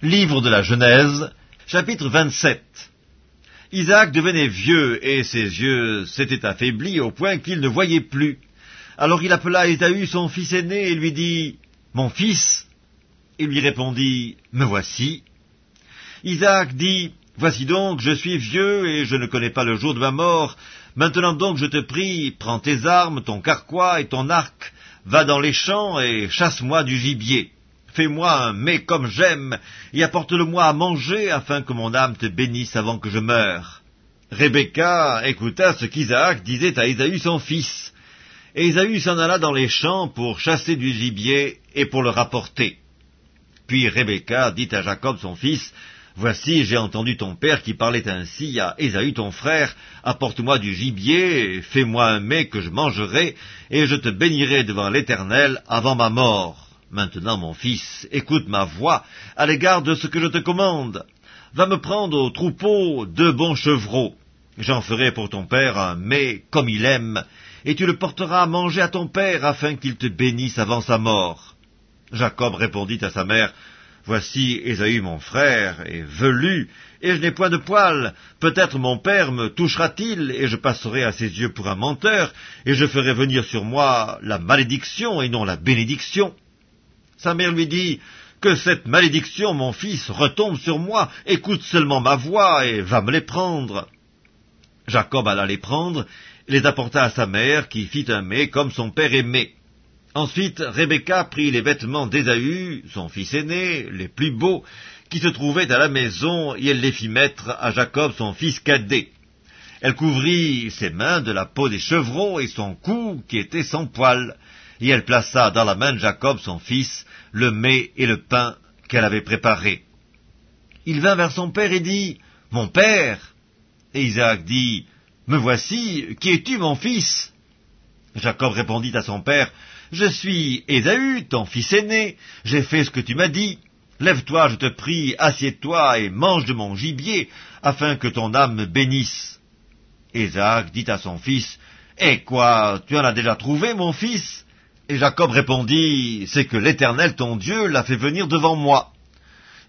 Livre de la Genèse, chapitre 27 Isaac devenait vieux, et ses yeux s'étaient affaiblis au point qu'il ne voyait plus. Alors il appela Ésaü son fils aîné et lui dit, Mon fils Il lui répondit, Me voici. Isaac dit, Voici donc, je suis vieux, et je ne connais pas le jour de ma mort. Maintenant donc, je te prie, prends tes armes, ton carquois et ton arc, va dans les champs et chasse-moi du gibier fais-moi un mets comme j'aime, et apporte-le-moi à manger, afin que mon âme te bénisse avant que je meure. Rebecca écouta ce qu'Isaac disait à Ésaü son fils, et Ésaü s'en alla dans les champs pour chasser du gibier et pour le rapporter. Puis Rebecca dit à Jacob son fils, Voici, j'ai entendu ton père qui parlait ainsi à Ésaü ton frère, apporte-moi du gibier, fais-moi un mets que je mangerai, et je te bénirai devant l'Éternel avant ma mort. Maintenant, mon fils, écoute ma voix à l'égard de ce que je te commande. Va me prendre au troupeau deux bons chevreaux. J'en ferai pour ton père un mets comme il aime, et tu le porteras à manger à ton père afin qu'il te bénisse avant sa mort. Jacob répondit à sa mère, Voici Ésaü mon frère est velu, et je n'ai point de poils. Peut-être mon père me touchera-t-il, et je passerai à ses yeux pour un menteur, et je ferai venir sur moi la malédiction et non la bénédiction. Sa mère lui dit, Que cette malédiction, mon fils, retombe sur moi, écoute seulement ma voix et va me les prendre. Jacob alla les prendre, et les apporta à sa mère, qui fit un mets comme son père aimait. Ensuite, Rebecca prit les vêtements d'Ésaü, son fils aîné, les plus beaux, qui se trouvaient à la maison, et elle les fit mettre à Jacob, son fils cadet. Elle couvrit ses mains de la peau des chevreaux et son cou, qui était sans poils et elle plaça dans la main de Jacob son fils le mets et le pain qu'elle avait préparés. Il vint vers son père et dit, Mon père Et Isaac dit, Me voici, qui es-tu, mon fils? Jacob répondit à son père, Je suis Ésaü, ton fils aîné, j'ai fait ce que tu m'as dit. Lève-toi, je te prie, assieds-toi et mange de mon gibier, afin que ton âme me bénisse. Isaac dit à son fils, Eh quoi, tu en as déjà trouvé, mon fils? Et Jacob répondit, C'est que l'Éternel ton Dieu l'a fait venir devant moi.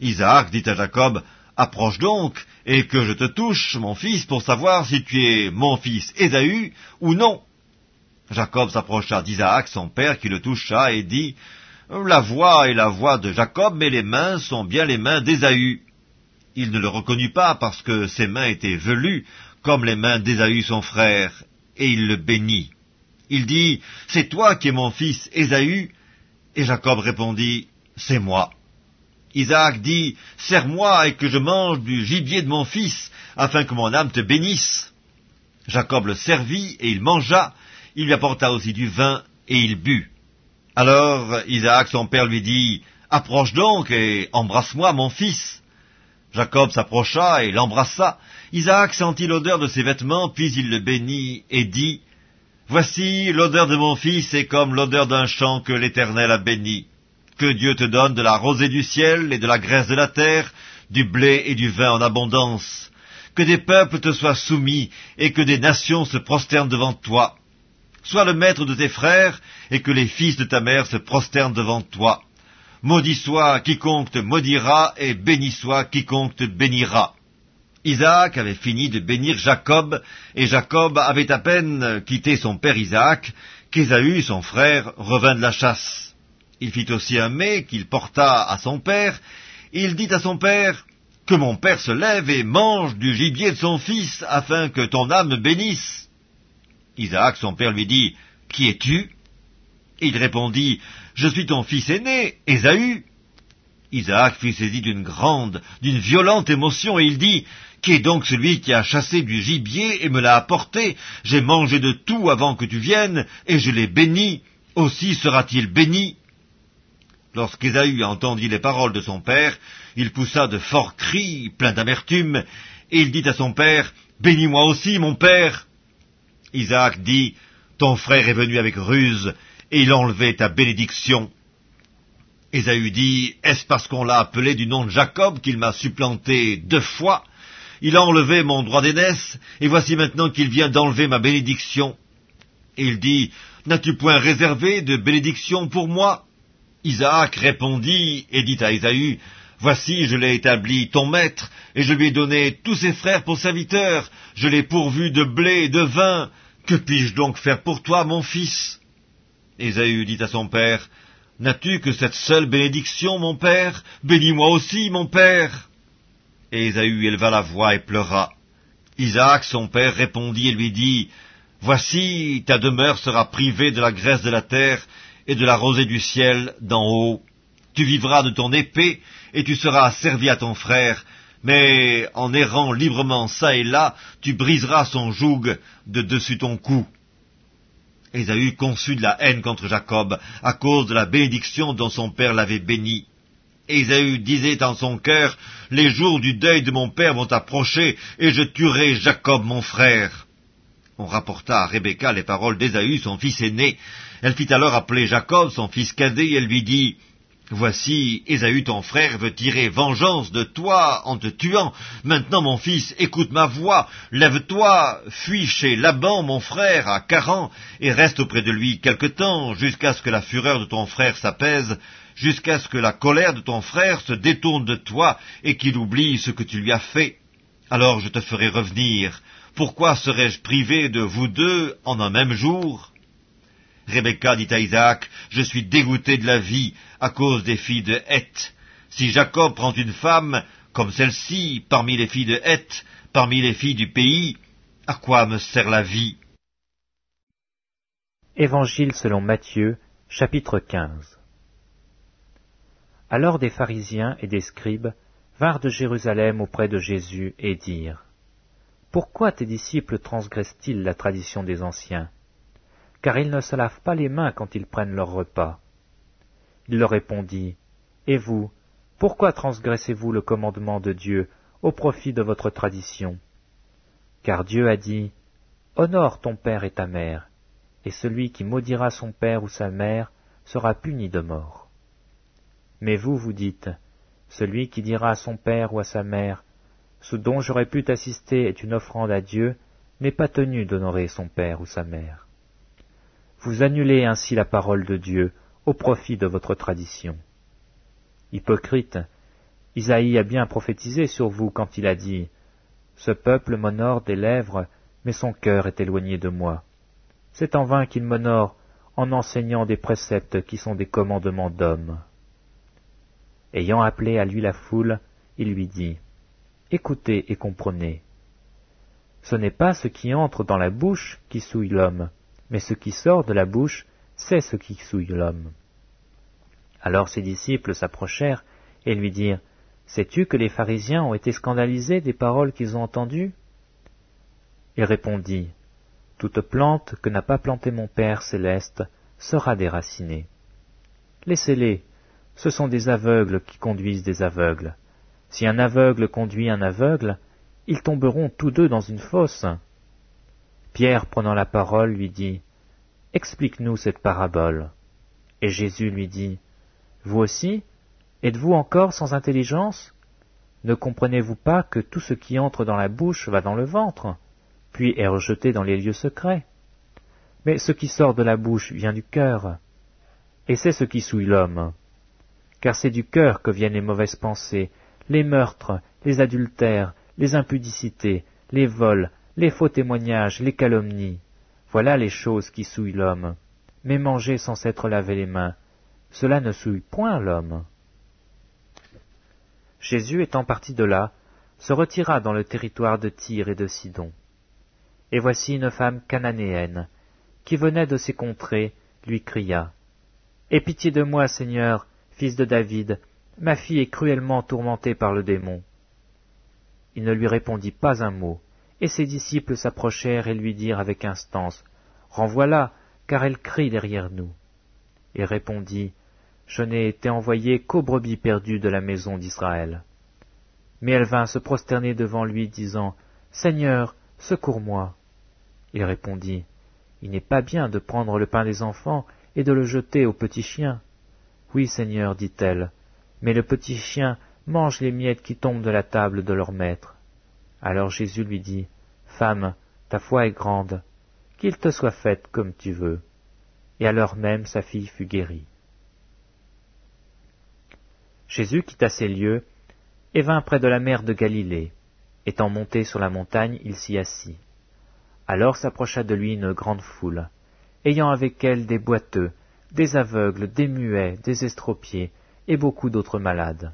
Isaac dit à Jacob, Approche donc, et que je te touche, mon fils, pour savoir si tu es mon fils Ésaü ou non. Jacob s'approcha d'Isaac, son père, qui le toucha, et dit, La voix est la voix de Jacob, mais les mains sont bien les mains d'Ésaü. Il ne le reconnut pas parce que ses mains étaient velues, comme les mains d'Ésaü son frère, et il le bénit. Il dit, C'est toi qui es mon fils Ésaü Et Jacob répondit, C'est moi. Isaac dit, Serre-moi et que je mange du gibier de mon fils, afin que mon âme te bénisse. Jacob le servit, et il mangea, il lui apporta aussi du vin, et il but. Alors Isaac son père lui dit, Approche donc et embrasse-moi mon fils. Jacob s'approcha et l'embrassa. Isaac sentit l'odeur de ses vêtements, puis il le bénit et dit, Voici l'odeur de mon fils est comme l'odeur d'un champ que l'Éternel a béni. Que Dieu te donne de la rosée du ciel et de la graisse de la terre, du blé et du vin en abondance. Que des peuples te soient soumis et que des nations se prosternent devant toi. Sois le maître de tes frères et que les fils de ta mère se prosternent devant toi. Maudit soit quiconque te maudira et béni soit quiconque te bénira. Isaac avait fini de bénir Jacob, et Jacob avait à peine quitté son père Isaac, qu'Ésaü, son frère, revint de la chasse. Il fit aussi un mets qu'il porta à son père, il dit à son père, Que mon père se lève et mange du gibier de son fils, afin que ton âme me bénisse. Isaac, son père, lui dit, Qui es-tu? Il répondit, Je suis ton fils aîné, Ésaü. Isaac fut saisi d'une grande, d'une violente émotion, et il dit, qui est donc celui qui a chassé du gibier et me l'a apporté? J'ai mangé de tout avant que tu viennes, et je l'ai béni. Aussi sera-t-il béni Lorsqu'Ésaü entendit les paroles de son père, il poussa de forts cris, pleins d'amertume, et il dit à son père, Bénis-moi aussi, mon père. Isaac dit, Ton frère est venu avec ruse, et il a enlevé ta bénédiction. Ésaü dit, Est-ce parce qu'on l'a appelé du nom de Jacob qu'il m'a supplanté deux fois? Il a enlevé mon droit d'aînesse, et voici maintenant qu'il vient d'enlever ma bénédiction. Et il dit, N'as-tu point réservé de bénédiction pour moi? Isaac répondit et dit à Ésaü, Voici, je l'ai établi ton maître, et je lui ai donné tous ses frères pour serviteurs, je l'ai pourvu de blé et de vin. Que puis-je donc faire pour toi, mon fils? Ésaü dit à son père, N'as-tu que cette seule bénédiction, mon père? Bénis-moi aussi, mon père. Et Ésaü éleva la voix et pleura. Isaac, son père, répondit et lui dit, Voici, ta demeure sera privée de la graisse de la terre et de la rosée du ciel d'en haut. Tu vivras de ton épée, et tu seras servi à ton frère, mais en errant librement çà et là, tu briseras son joug de dessus ton cou. Ésaü conçut de la haine contre Jacob, à cause de la bénédiction dont son père l'avait béni. Ésaü disait en son cœur, Les jours du deuil de mon père vont approcher, et je tuerai Jacob mon frère. On rapporta à Rebecca les paroles d'Ésaü, son fils aîné. Elle fit alors appeler Jacob, son fils cadet, et elle lui dit, Voici, Ésaü ton frère veut tirer vengeance de toi en te tuant. Maintenant, mon fils, écoute ma voix. Lève-toi, fuis chez Laban, mon frère, à Caran, et reste auprès de lui quelque temps, jusqu'à ce que la fureur de ton frère s'apaise, jusqu'à ce que la colère de ton frère se détourne de toi, et qu'il oublie ce que tu lui as fait. Alors je te ferai revenir. Pourquoi serais-je privé de vous deux en un même jour? Rebecca dit à Isaac, Je suis dégoûté de la vie à cause des filles de Heth. Si Jacob prend une femme, comme celle-ci, parmi les filles de Heth, parmi les filles du pays, à quoi me sert la vie? Évangile selon Matthieu, chapitre 15 Alors des pharisiens et des scribes vinrent de Jérusalem auprès de Jésus et dirent Pourquoi tes disciples transgressent-ils la tradition des anciens? Car ils ne se lavent pas les mains quand ils prennent leur repas. Il leur répondit, Et vous, pourquoi transgressez-vous le commandement de Dieu au profit de votre tradition? Car Dieu a dit, Honore ton père et ta mère, et celui qui maudira son père ou sa mère sera puni de mort. Mais vous, vous dites, Celui qui dira à son père ou à sa mère, Ce dont j'aurais pu t'assister est une offrande à Dieu, n'est pas tenu d'honorer son père ou sa mère. Vous annulez ainsi la parole de Dieu au profit de votre tradition. Hypocrite, Isaïe a bien prophétisé sur vous quand il a dit Ce peuple m'honore des lèvres, mais son cœur est éloigné de moi. C'est en vain qu'il m'honore en enseignant des préceptes qui sont des commandements d'hommes. Ayant appelé à lui la foule, il lui dit Écoutez et comprenez. Ce n'est pas ce qui entre dans la bouche qui souille l'homme, mais ce qui sort de la bouche, c'est ce qui souille l'homme. Alors ses disciples s'approchèrent et lui dirent, Sais-tu que les pharisiens ont été scandalisés des paroles qu'ils ont entendues? Il répondit, Toute plante que n'a pas plantée mon Père céleste sera déracinée. Laissez-les, ce sont des aveugles qui conduisent des aveugles. Si un aveugle conduit un aveugle, ils tomberont tous deux dans une fosse. Pierre, prenant la parole, lui dit, Explique-nous cette parabole. Et Jésus lui dit, Vous aussi, êtes-vous encore sans intelligence? Ne comprenez-vous pas que tout ce qui entre dans la bouche va dans le ventre, puis est rejeté dans les lieux secrets? Mais ce qui sort de la bouche vient du cœur, et c'est ce qui souille l'homme. Car c'est du cœur que viennent les mauvaises pensées, les meurtres, les adultères, les impudicités, les vols, les faux témoignages, les calomnies. Voilà les choses qui souillent l'homme. Mais manger sans s'être lavé les mains, cela ne souille point l'homme. Jésus étant parti de là, se retira dans le territoire de Tyr et de Sidon. Et voici une femme cananéenne, qui venait de ces contrées, lui cria. Aie pitié de moi, Seigneur, fils de David, ma fille est cruellement tourmentée par le démon. Il ne lui répondit pas un mot, et ses disciples s'approchèrent et lui dirent avec instance, Renvoie-la, car elle crie derrière nous. Il répondit, Je n'ai été envoyé qu'aux brebis perdues de la maison d'Israël. Mais elle vint se prosterner devant lui, disant, Seigneur, secours-moi. Il répondit, Il n'est pas bien de prendre le pain des enfants et de le jeter aux petits chiens. Oui, Seigneur, dit-elle, mais le petit chien mange les miettes qui tombent de la table de leur maître. Alors Jésus lui dit, Femme, ta foi est grande, qu'il te soit fait comme tu veux. Et à l'heure même sa fille fut guérie. Jésus quitta ces lieux et vint près de la mer de Galilée. Étant monté sur la montagne, il s'y assit. Alors s'approcha de lui une grande foule, ayant avec elle des boiteux, des aveugles, des muets, des estropiés, et beaucoup d'autres malades.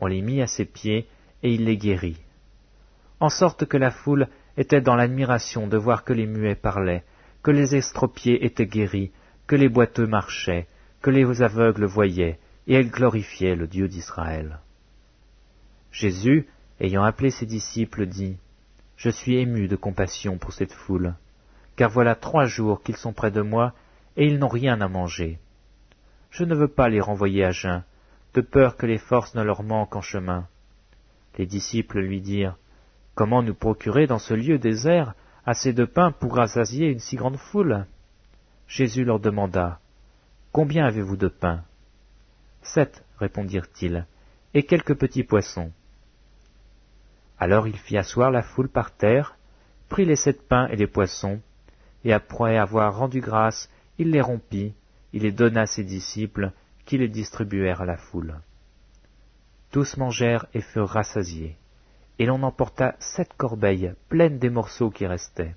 On les mit à ses pieds, et il les guérit. En sorte que la foule était dans l'admiration de voir que les muets parlaient, que les estropiés étaient guéris, que les boiteux marchaient, que les aveugles voyaient, et elle glorifiait le Dieu d'Israël. Jésus, ayant appelé ses disciples, dit, Je suis ému de compassion pour cette foule, car voilà trois jours qu'ils sont près de moi, et ils n'ont rien à manger. Je ne veux pas les renvoyer à jeun, de peur que les forces ne leur manquent en chemin. Les disciples lui dirent, Comment nous procurer dans ce lieu désert assez de pain pour rassasier une si grande foule? Jésus leur demanda, Combien avez-vous de pain? Sept, répondirent-ils, et quelques petits poissons. Alors il fit asseoir la foule par terre, prit les sept pains et les poissons, et après avoir rendu grâce, il les rompit, il les donna à ses disciples, qui les distribuèrent à la foule. Tous mangèrent et furent rassasiés, et l'on emporta sept corbeilles pleines des morceaux qui restaient.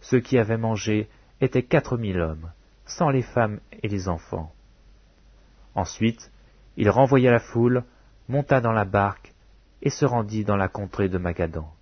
Ceux qui avaient mangé étaient quatre mille hommes, sans les femmes et les enfants. Ensuite, il renvoya la foule, monta dans la barque, et se rendit dans la contrée de Magadan.